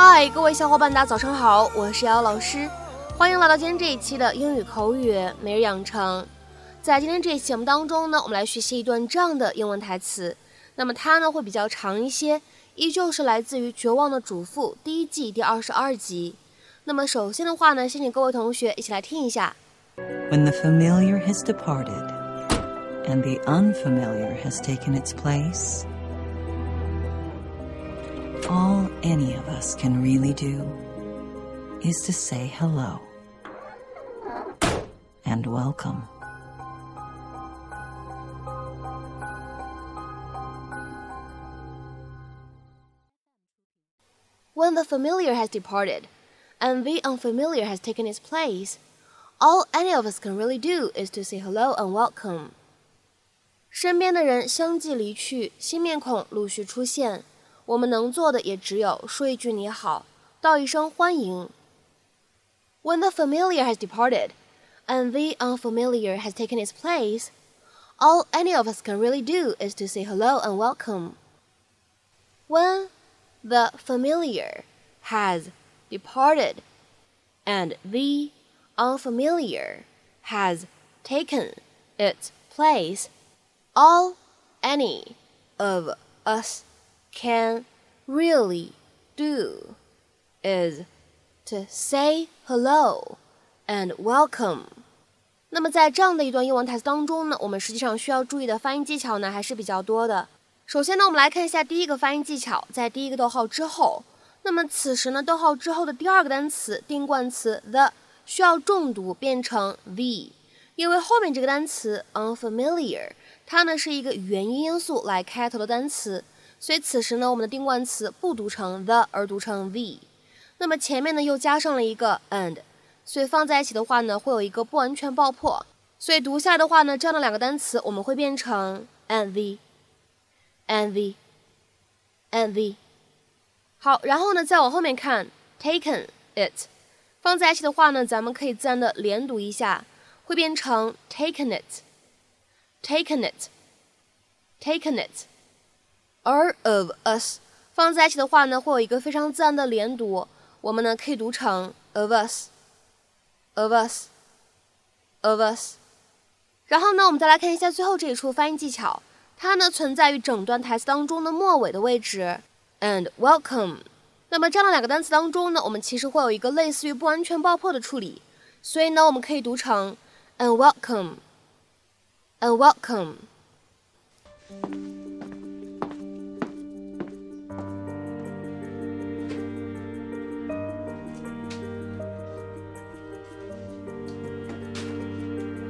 嗨，各位小伙伴，大家早上好，我是瑶老师，欢迎来到今天这一期的英语口语每日养成。在今天这一期节目当中呢，我们来学习一段这样的英文台词。那么它呢会比较长一些，依旧是来自于《绝望的主妇》第一季第二十二集。那么首先的话呢，先请各位同学一起来听一下。When the familiar has departed and the unfamiliar has taken its place, all any of us can really do is to say hello and welcome. When the familiar has departed and the unfamiliar has taken its place, all any of us can really do is to say hello and welcome. 身边的人相继离去，新面孔陆续出现， 我们能做的也只有说一句你好，道一声欢迎。When the familiar has departed and the unfamiliar has taken its place, all any of us can really do is to say hello and welcome. When the familiar has departed and the unfamiliar has taken its place, all any of us can really do is to say hello and welcome. 那么在这样的一段英文台词当中呢，我们实际上需要注意的发音技巧呢还是比较多的。首先呢，我们来看一下第一个发音技巧，在第一个逗号之后，那么此时呢，逗号之后的第二个单词定冠词 the 需要重读变成 the，因为后面这个单词 unfamiliar 它呢是一个元音因素来开头的单词，所以此时呢，我们的定冠词不读成 the 而读成 the。那么前面呢又加上了一个 and，所以放在一起的话呢，会有一个不完全爆破。所以读下来的话呢，这样的两个单词我们会变成 and the，and the，and the。好，然后呢再往后面看，taken it，放在一起的话呢，咱们可以自然的连读一下，会变成 taken it，taken it，taken it。而 of us 放在一起的话呢，会有一个非常自然的连读，我们呢可以读成 of us，of us，of us。然后呢，我们再来看一下最后这一处发音技巧，它呢存在于整段台词当中的末尾的位置，and welcome。那么这样的两个单词当中呢，我们其实会有一个类似于不完全爆破的处理，所以呢，我们可以读成 and welcome，and welcome。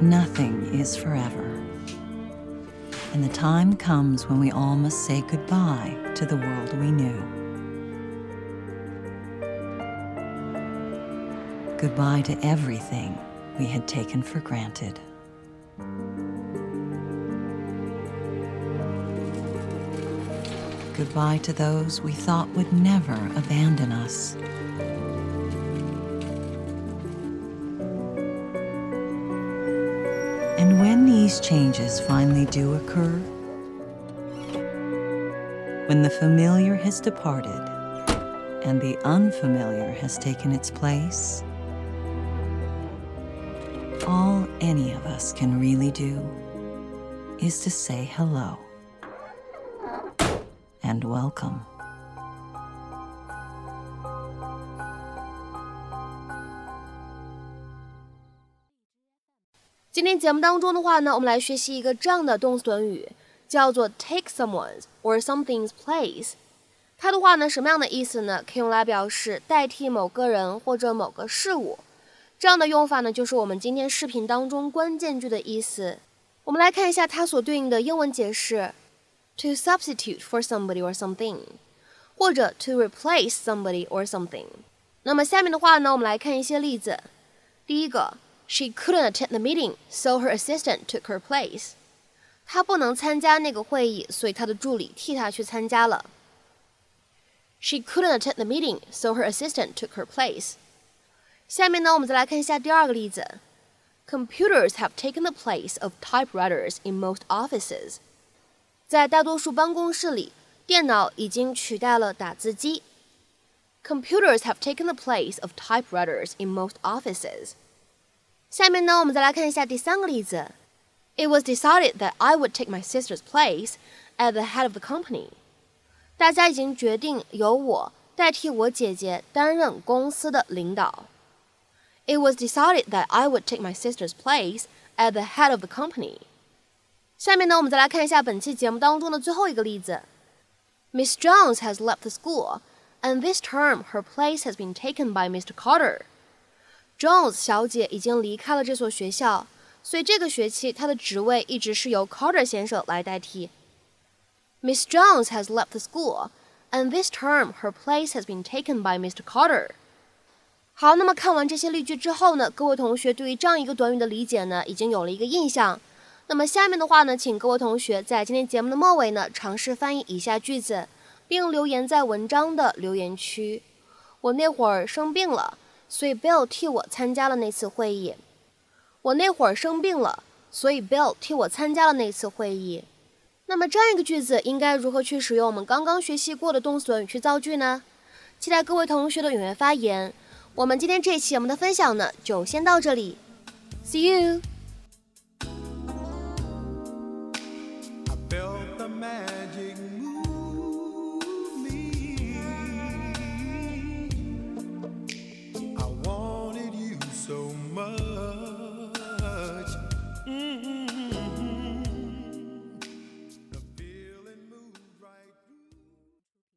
Nothing is forever. And the time comes when we all must say goodbye to the world we knew. Goodbye to everything we had taken for granted. Goodbye to those we thought would never abandon us. These changes finally do occur, when the familiar has departed and the unfamiliar has taken its place, all any of us can really do is to say hello and welcome. 今天节目当中的话呢，我们来学习一个这样的动词短语，叫做 take someone's or something's place。它的话呢，什么样的意思呢？可以用来表示代替某个人或者某个事物。这样的用法呢，就是我们今天视频当中关键句的意思。我们来看一下它所对应的英文解释：to substitute for somebody or something，或者 to replace somebody or something。那么下面的话呢，我们来看一些例子。第一个。She couldn't attend the meeting, so her assistant took her place. 她不能参加那个会议，所以她的助理替她去参加了。She couldn't attend the meeting, so her assistant took her place. 下面呢，我们再来看一下第二个例子。Computers have taken the place of typewriters in most offices. 在大多数办公室里，电脑已经取代了打字机。 Computers have taken the place of typewriters in most offices. 下面呢，我们再来看一下第三个例子。It was decided that I would take my sister's place at the head of the company. 大家已经决定由我代替我姐姐担任公司的领导。It was decided that I would take my sister's place at the head of the company. 下面呢，我们再来看一下本期节目当中的最后一个例子。Miss Jones has left the school, and this term her place has been taken by Mr. Carter. Jones 小姐已经离开了这所学校，所以这个学期她的职位一直是由 Carter 先生来代替。Miss Jones has left the school, and this term her place has been taken by Mr. Carter. 好，那么看完这些例句之后呢，各位同学对于这样一个短语的理解呢，已经有了一个印象。那么下面的话呢，请各位同学在今天节目的末尾呢，尝试翻译以下句子，并留言在文章的留言区。我那会儿生病了。所以 Bill 替我参加了那次会议。我那会儿生病了，所以 Bill 替我参加了那次会议。那么这样一个句子应该如何去使用我们刚刚学习过的动词短语去造句呢？期待各位同学的踊跃发言。我们今天这一期我们的分享呢，就先到这里。See you。